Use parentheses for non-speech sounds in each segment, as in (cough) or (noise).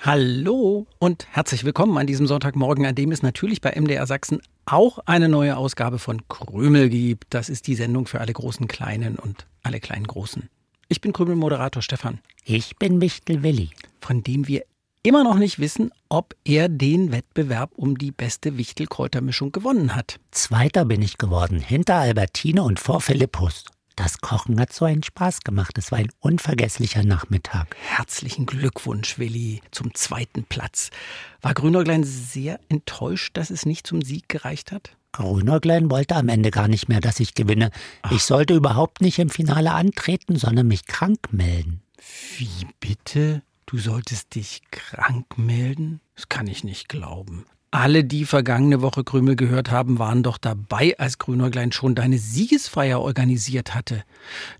Hallo und herzlich willkommen an diesem Sonntagmorgen, an dem es natürlich bei MDR Sachsen auch eine neue Ausgabe von Krümel gibt. Das ist die Sendung für alle großen Kleinen und alle kleinen Großen. Ich bin Krümel-Moderator Stefan. Ich bin Michtel Willi. Von dem wir immer noch nicht wissen, ob er den Wettbewerb um die beste Wichtelkräutermischung gewonnen hat. Zweiter bin ich geworden, hinter Albertine und vor Philippus. Das Kochen hat so einen Spaß gemacht. Es war ein unvergesslicher Nachmittag. Herzlichen Glückwunsch, Willi, zum zweiten Platz. War Grünäuglein sehr enttäuscht, dass es nicht zum Sieg gereicht hat? Grünäuglein wollte am Ende gar nicht mehr, dass ich gewinne. Ach. Ich sollte überhaupt nicht im Finale antreten, sondern mich krank melden. Wie bitte? Du solltest dich krank melden? Das kann ich nicht glauben. Alle, die vergangene Woche Krümel gehört haben, waren doch dabei, als Grünäuglein schon deine Siegesfeier organisiert hatte.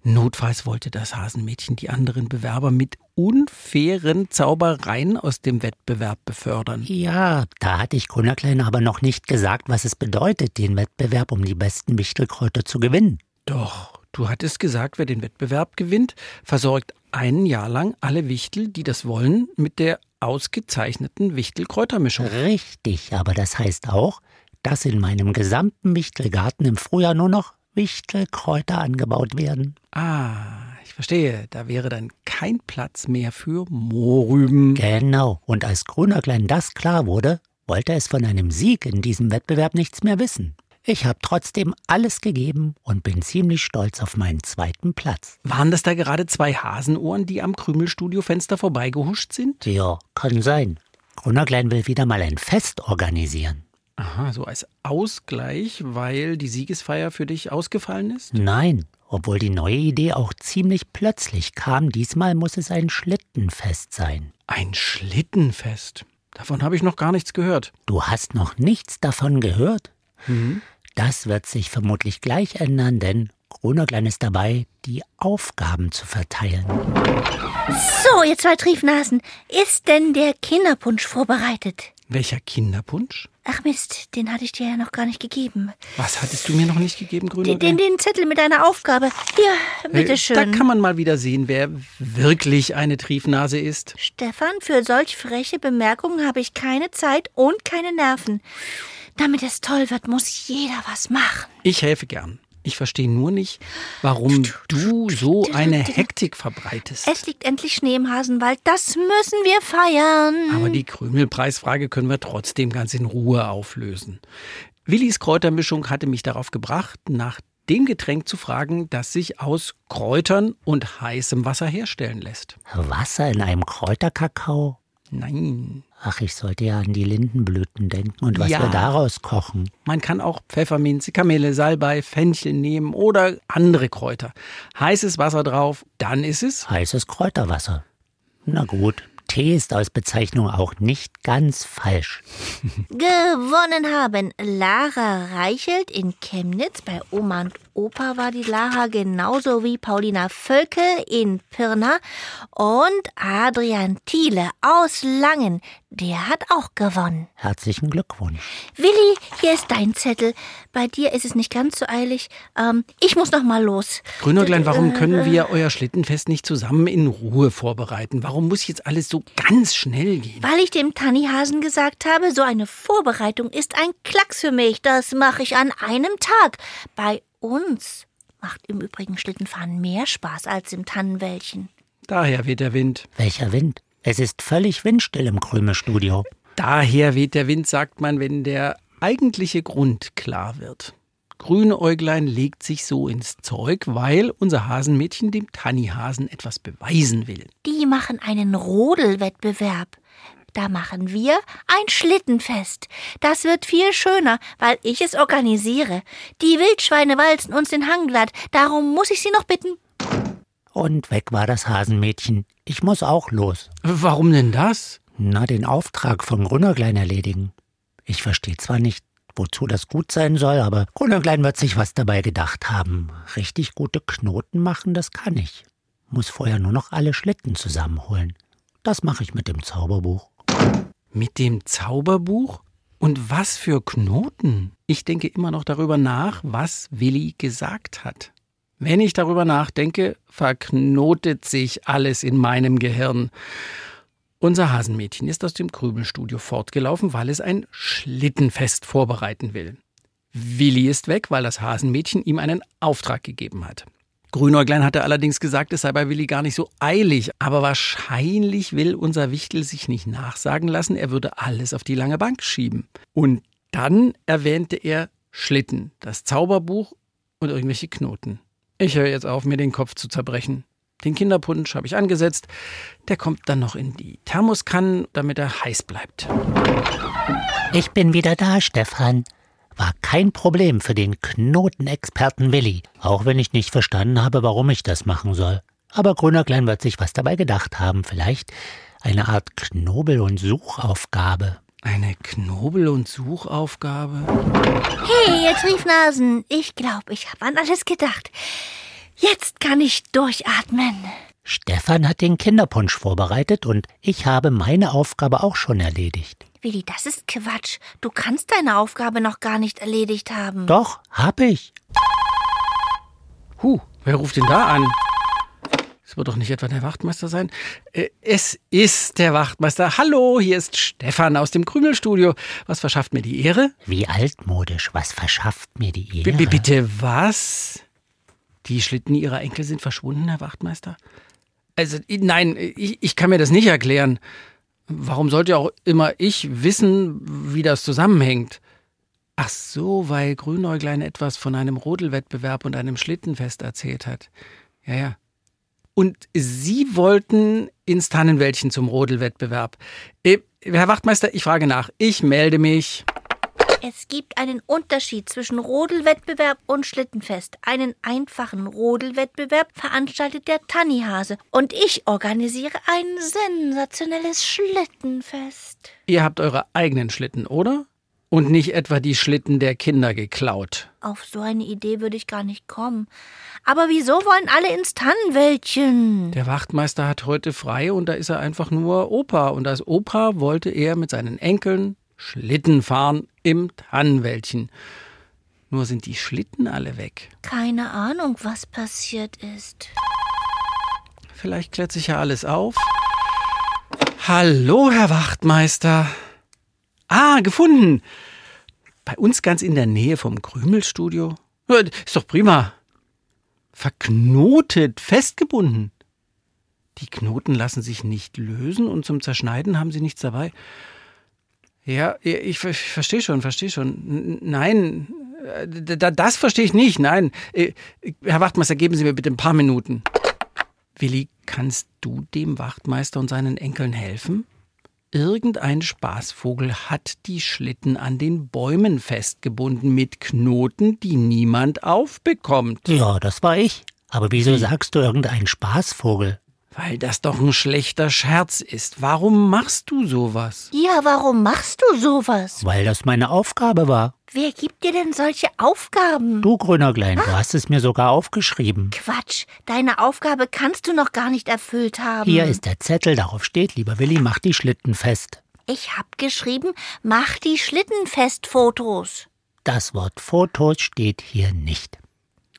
Notfalls wollte das Hasenmädchen die anderen Bewerber mit unfairen Zaubereien aus dem Wettbewerb befördern. Ja, da hatte ich Grünäuglein aber noch nicht gesagt, was es bedeutet, den Wettbewerb um die besten Wichtelkräuter zu gewinnen. Doch, du hattest gesagt, wer den Wettbewerb gewinnt, versorgt ein Jahr lang alle Wichtel, die das wollen, mit der ausgezeichneten Wichtelkräutermischung. Richtig, aber das heißt auch, dass in meinem gesamten Wichtelgarten im Frühjahr nur noch Wichtelkräuter angebaut werden. Ah, ich verstehe. Da wäre dann kein Platz mehr für Mohrrüben. Genau. Und als Grünerklein das klar wurde, wollte es von einem Sieg in diesem Wettbewerb nichts mehr wissen. Ich habe trotzdem alles gegeben und bin ziemlich stolz auf meinen zweiten Platz. Waren das da gerade zwei Hasenohren, die am Krümelstudiofenster vorbeigehuscht sind? Ja, kann sein. Grunnerklein will wieder mal ein Fest organisieren. Aha, so als Ausgleich, weil die Siegesfeier für dich ausgefallen ist? Nein, obwohl die neue Idee auch ziemlich plötzlich kam. Diesmal muss es ein Schlittenfest sein. Ein Schlittenfest? Davon habe ich noch gar nichts gehört. Du hast noch nichts davon gehört? Mhm. Das wird sich vermutlich gleich ändern, denn Grunoglein ist dabei, die Aufgaben zu verteilen. So, ihr zwei Triefnasen, ist denn der Kinderpunsch vorbereitet? Welcher Kinderpunsch? Ach Mist, den hatte ich dir ja noch gar nicht gegeben. Was hattest du mir noch nicht gegeben, Grünoglein? Den, den, Zettel mit deiner Aufgabe. Hier, bitteschön. Da kann man mal wieder sehen, wer wirklich eine Triefnase ist. Stefan, für solch freche Bemerkungen habe ich keine Zeit und keine Nerven. Damit es toll wird, muss jeder was machen. Ich helfe gern. Ich verstehe nur nicht, warum du so eine Hektik verbreitest. Es liegt endlich Schnee im Hasenwald. Das müssen wir feiern. Aber die Krümelpreisfrage können wir trotzdem ganz in Ruhe auflösen. Willis Kräutermischung hatte mich darauf gebracht, nach dem Getränk zu fragen, das sich aus Kräutern und heißem Wasser herstellen lässt. Wasser in einem Kräuterkakao? Nein. Ach, ich sollte ja an die Lindenblüten denken und was ja. wir daraus kochen. Man kann auch Pfefferminze, Kamille, Salbei, Fenchel nehmen oder andere Kräuter. Heißes Wasser drauf, dann ist es heißes Kräuterwasser. Na gut, Tee ist als Bezeichnung auch nicht ganz falsch. (laughs) Gewonnen haben Lara Reichelt in Chemnitz. Bei Oma und Opa war die Lara genauso wie Paulina Völkel in Pirna. Und Adrian Thiele aus Langen, der hat auch gewonnen. Herzlichen Glückwunsch. Willi, hier ist dein Zettel. Bei dir ist es nicht ganz so eilig. Ähm, ich muss noch mal los. Grünäuglein, warum können wir euer Schlittenfest nicht zusammen in Ruhe vorbereiten? Warum muss jetzt alles so ganz schnell gehen? Weil ich dem Tannihasen gesagt habe, so eine Vorbereitung ist ein Klacks für mich. Das mache ich an einem Tag. Bei uns macht im Übrigen Schlittenfahren mehr Spaß als im Tannenwäldchen. Daher weht der Wind. Welcher Wind? Es ist völlig windstill im Krümelstudio. Daher weht der Wind, sagt man, wenn der eigentliche Grund klar wird. Grünäuglein legt sich so ins Zeug, weil unser Hasenmädchen dem Tannihasen etwas beweisen will. Die machen einen Rodelwettbewerb. Da machen wir ein Schlittenfest. Das wird viel schöner, weil ich es organisiere. Die Wildschweine walzen uns den Hang glatt, darum muss ich sie noch bitten. Und weg war das Hasenmädchen. Ich muss auch los. Warum denn das? Na, den Auftrag von Grünnerklein erledigen. Ich verstehe zwar nicht, wozu das gut sein soll, aber Grünerklein wird sich was dabei gedacht haben. Richtig gute Knoten machen, das kann ich. Muss vorher nur noch alle Schlitten zusammenholen. Das mache ich mit dem Zauberbuch. Mit dem Zauberbuch? Und was für Knoten? Ich denke immer noch darüber nach, was Willi gesagt hat. Wenn ich darüber nachdenke, verknotet sich alles in meinem Gehirn. Unser Hasenmädchen ist aus dem Krübelstudio fortgelaufen, weil es ein Schlittenfest vorbereiten will. Willi ist weg, weil das Hasenmädchen ihm einen Auftrag gegeben hat. Grünäuglein hatte allerdings gesagt, es sei bei Willi gar nicht so eilig, aber wahrscheinlich will unser Wichtel sich nicht nachsagen lassen, er würde alles auf die lange Bank schieben. Und dann erwähnte er Schlitten, das Zauberbuch und irgendwelche Knoten. Ich höre jetzt auf, mir den Kopf zu zerbrechen. Den Kinderpunsch habe ich angesetzt. Der kommt dann noch in die Thermoskannen, damit er heiß bleibt. Ich bin wieder da, Stefan war kein Problem für den Knotenexperten Willi, auch wenn ich nicht verstanden habe, warum ich das machen soll. Aber Grünerklein wird sich was dabei gedacht haben, vielleicht eine Art Knobel- und Suchaufgabe. Eine Knobel- und Suchaufgabe? Hey, ihr Triefnasen, ich glaube, ich habe an alles gedacht. Jetzt kann ich durchatmen. Stefan hat den Kinderpunsch vorbereitet und ich habe meine Aufgabe auch schon erledigt. Willi, das ist Quatsch. Du kannst deine Aufgabe noch gar nicht erledigt haben. Doch, hab ich. Huh, wer ruft denn da an? Wird doch nicht etwa der Wachtmeister sein. Äh, es ist der Wachtmeister. Hallo, hier ist Stefan aus dem Krümelstudio. Was verschafft mir die Ehre? Wie altmodisch. Was verschafft mir die Ehre? B bitte was? Die Schlitten ihrer Enkel sind verschwunden, Herr Wachtmeister? Also, nein, ich, ich kann mir das nicht erklären. Warum sollte auch immer ich wissen, wie das zusammenhängt? Ach so, weil Grünäuglein etwas von einem Rodelwettbewerb und einem Schlittenfest erzählt hat. Ja, ja. Und Sie wollten ins Tannenwäldchen zum Rodelwettbewerb. Äh, Herr Wachtmeister, ich frage nach. Ich melde mich. Es gibt einen Unterschied zwischen Rodelwettbewerb und Schlittenfest. Einen einfachen Rodelwettbewerb veranstaltet der Tannihase und ich organisiere ein sensationelles Schlittenfest. Ihr habt eure eigenen Schlitten, oder? Und nicht etwa die Schlitten der Kinder geklaut. Auf so eine Idee würde ich gar nicht kommen. Aber wieso wollen alle ins Tannenwäldchen? Der Wachtmeister hat heute frei und da ist er einfach nur Opa. Und als Opa wollte er mit seinen Enkeln Schlitten fahren im Tannenwäldchen. Nur sind die Schlitten alle weg. Keine Ahnung, was passiert ist. Vielleicht klärt sich ja alles auf. Hallo, Herr Wachtmeister. Ah, gefunden. Bei uns ganz in der Nähe vom Krümelstudio. Ist doch prima. Verknotet, festgebunden. Die Knoten lassen sich nicht lösen und zum Zerschneiden haben sie nichts dabei. Ja, ich, ich verstehe schon, verstehe schon. Nein, äh, das verstehe ich nicht. Nein, äh, Herr Wachtmeister, geben Sie mir bitte ein paar Minuten. Willi, kannst du dem Wachtmeister und seinen Enkeln helfen? Irgendein Spaßvogel hat die Schlitten an den Bäumen festgebunden mit Knoten, die niemand aufbekommt. Ja, das war ich. Aber wieso sagst du irgendein Spaßvogel? Weil das doch ein schlechter Scherz ist. Warum machst du sowas? Ja, warum machst du sowas? Weil das meine Aufgabe war. Wer gibt dir denn solche Aufgaben? Du, Grünerglein, ah. du hast es mir sogar aufgeschrieben. Quatsch, deine Aufgabe kannst du noch gar nicht erfüllt haben. Hier ist der Zettel, darauf steht, lieber Willi, mach die Schlitten fest. Ich hab geschrieben, mach die Schlitten fest Fotos. Das Wort Fotos steht hier nicht.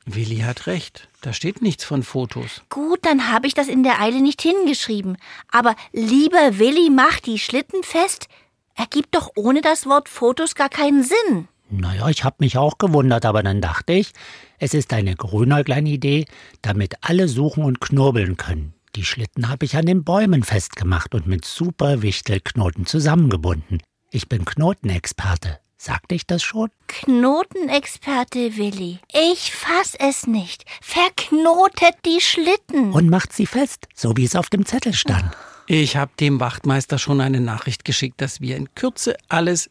Willi hat recht. Da steht nichts von Fotos. Gut, dann habe ich das in der Eile nicht hingeschrieben. Aber lieber Willi, mach die Schlitten fest, ergibt doch ohne das Wort Fotos gar keinen Sinn. Naja, ich habe mich auch gewundert, aber dann dachte ich, es ist eine kleine Idee, damit alle suchen und knurbeln können. Die Schlitten habe ich an den Bäumen festgemacht und mit super Wichtelknoten zusammengebunden. Ich bin Knotenexperte. Sagte ich das schon? Knotenexperte Willi. Ich fass es nicht. Verknotet die Schlitten. Und macht sie fest, so wie es auf dem Zettel stand. Ich habe dem Wachtmeister schon eine Nachricht geschickt, dass wir in Kürze alles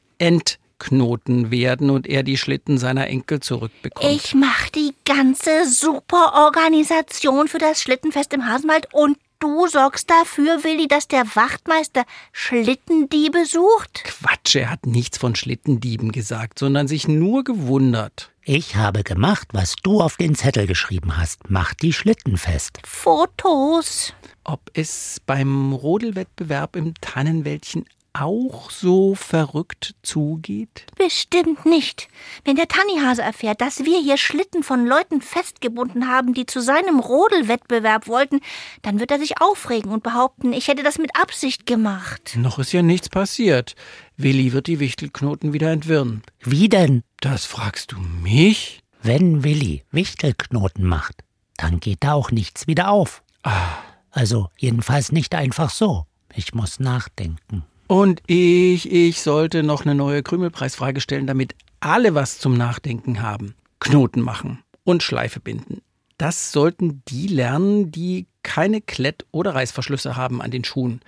entknoten werden und er die Schlitten seiner Enkel zurückbekommt. Ich mach die ganze Superorganisation für das Schlittenfest im Hasenwald und du sorgst dafür, Willi, dass der Wachtmeister Schlittendiebe sucht? Quatsch, er hat nichts von Schlittendieben gesagt, sondern sich nur gewundert. Ich habe gemacht, was du auf den Zettel geschrieben hast. Mach die Schlitten fest. Fotos. Ob es beim Rodelwettbewerb im Tannenwäldchen auch so verrückt zugeht? Bestimmt nicht. Wenn der Tannihase erfährt, dass wir hier Schlitten von Leuten festgebunden haben, die zu seinem Rodelwettbewerb wollten, dann wird er sich aufregen und behaupten, ich hätte das mit Absicht gemacht. Noch ist ja nichts passiert. Willi wird die Wichtelknoten wieder entwirren. Wie denn? Das fragst du mich? Wenn Willi Wichtelknoten macht, dann geht da auch nichts wieder auf. Ah. Also jedenfalls nicht einfach so. Ich muss nachdenken. Und ich, ich sollte noch eine neue Krümelpreisfrage stellen, damit alle was zum Nachdenken haben. Knoten machen und Schleife binden. Das sollten die lernen, die keine Klett- oder Reißverschlüsse haben an den Schuhen.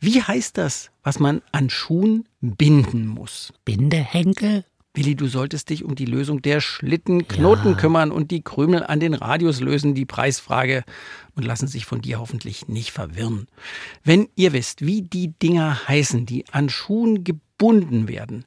Wie heißt das, was man an Schuhen binden muss? Bindehenkel? Willi, du solltest dich um die Lösung der Schlittenknoten Ja. kümmern und die Krümel an den Radius lösen, die Preisfrage, und lassen sich von dir hoffentlich nicht verwirren. Wenn ihr wisst, wie die Dinger heißen, die an Schuhen gebunden werden,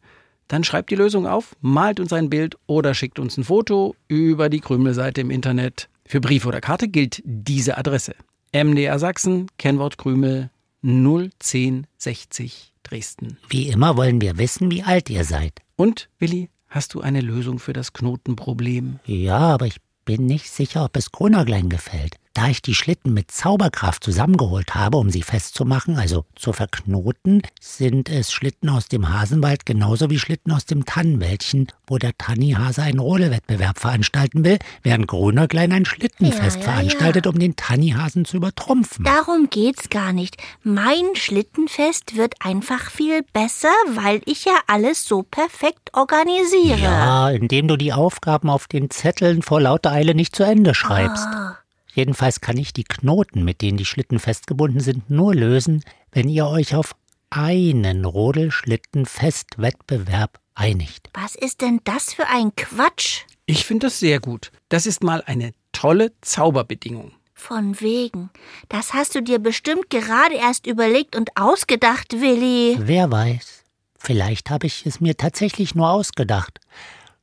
dann schreibt die Lösung auf, malt uns ein Bild oder schickt uns ein Foto über die Krümelseite im Internet. Für Brief oder Karte gilt diese Adresse. MDR Sachsen, Kennwort Krümel 01060 Dresden. Wie immer wollen wir wissen, wie alt ihr seid. Und, Willi, hast du eine Lösung für das Knotenproblem? Ja, aber ich bin nicht sicher, ob es Grunäuglein gefällt. Da ich die Schlitten mit Zauberkraft zusammengeholt habe, um sie festzumachen, also zu verknoten, sind es Schlitten aus dem Hasenwald genauso wie Schlitten aus dem Tannenwäldchen, wo der Tannihase einen Rodelwettbewerb veranstalten will, während Grunäuglein ein Schlittenfest Ja, ja, veranstaltet, um den Tannihasen zu übertrumpfen. Darum geht's gar nicht. Mein Schlittenfest wird einfach viel besser, weil ich ja alles so perfekt organisiere. Ja, indem du die Aufgaben auf den Zetteln vor lauter Eile nicht zu Ende schreibst. Ah. Jedenfalls kann ich die Knoten, mit denen die Schlitten festgebunden sind, nur lösen, wenn ihr euch auf einen Rodelschlittenfestwettbewerb einigt. Was ist denn das für ein Quatsch? Ich finde das sehr gut. Das ist mal eine tolle Zauberbedingung. Von wegen. Das hast du dir bestimmt gerade erst überlegt und ausgedacht, Willi. Wer weiß, vielleicht habe ich es mir tatsächlich nur ausgedacht.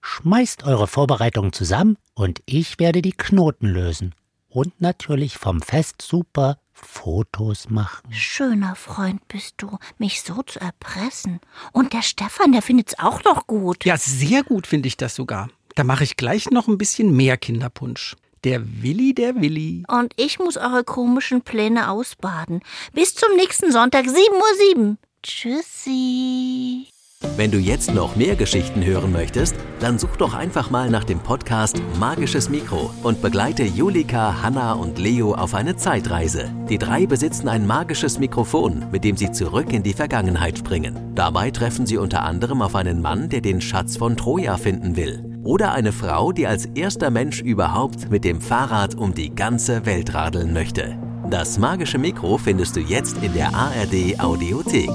Schmeißt eure Vorbereitungen zusammen und ich werde die Knoten lösen. Und natürlich vom Fest super Fotos machen. Schöner Freund bist du, mich so zu erpressen. Und der Stefan, der findet's auch noch gut. Ja, sehr gut finde ich das sogar. Da mache ich gleich noch ein bisschen mehr Kinderpunsch. Der Willi, der Willi. Und ich muss eure komischen Pläne ausbaden. Bis zum nächsten Sonntag, 7.07 Uhr. Tschüssi. Wenn du jetzt noch mehr Geschichten hören möchtest, dann such doch einfach mal nach dem Podcast Magisches Mikro und begleite Julika, Hanna und Leo auf eine Zeitreise. Die drei besitzen ein magisches Mikrofon, mit dem sie zurück in die Vergangenheit springen. Dabei treffen sie unter anderem auf einen Mann, der den Schatz von Troja finden will. Oder eine Frau, die als erster Mensch überhaupt mit dem Fahrrad um die ganze Welt radeln möchte. Das magische Mikro findest du jetzt in der ARD Audiothek.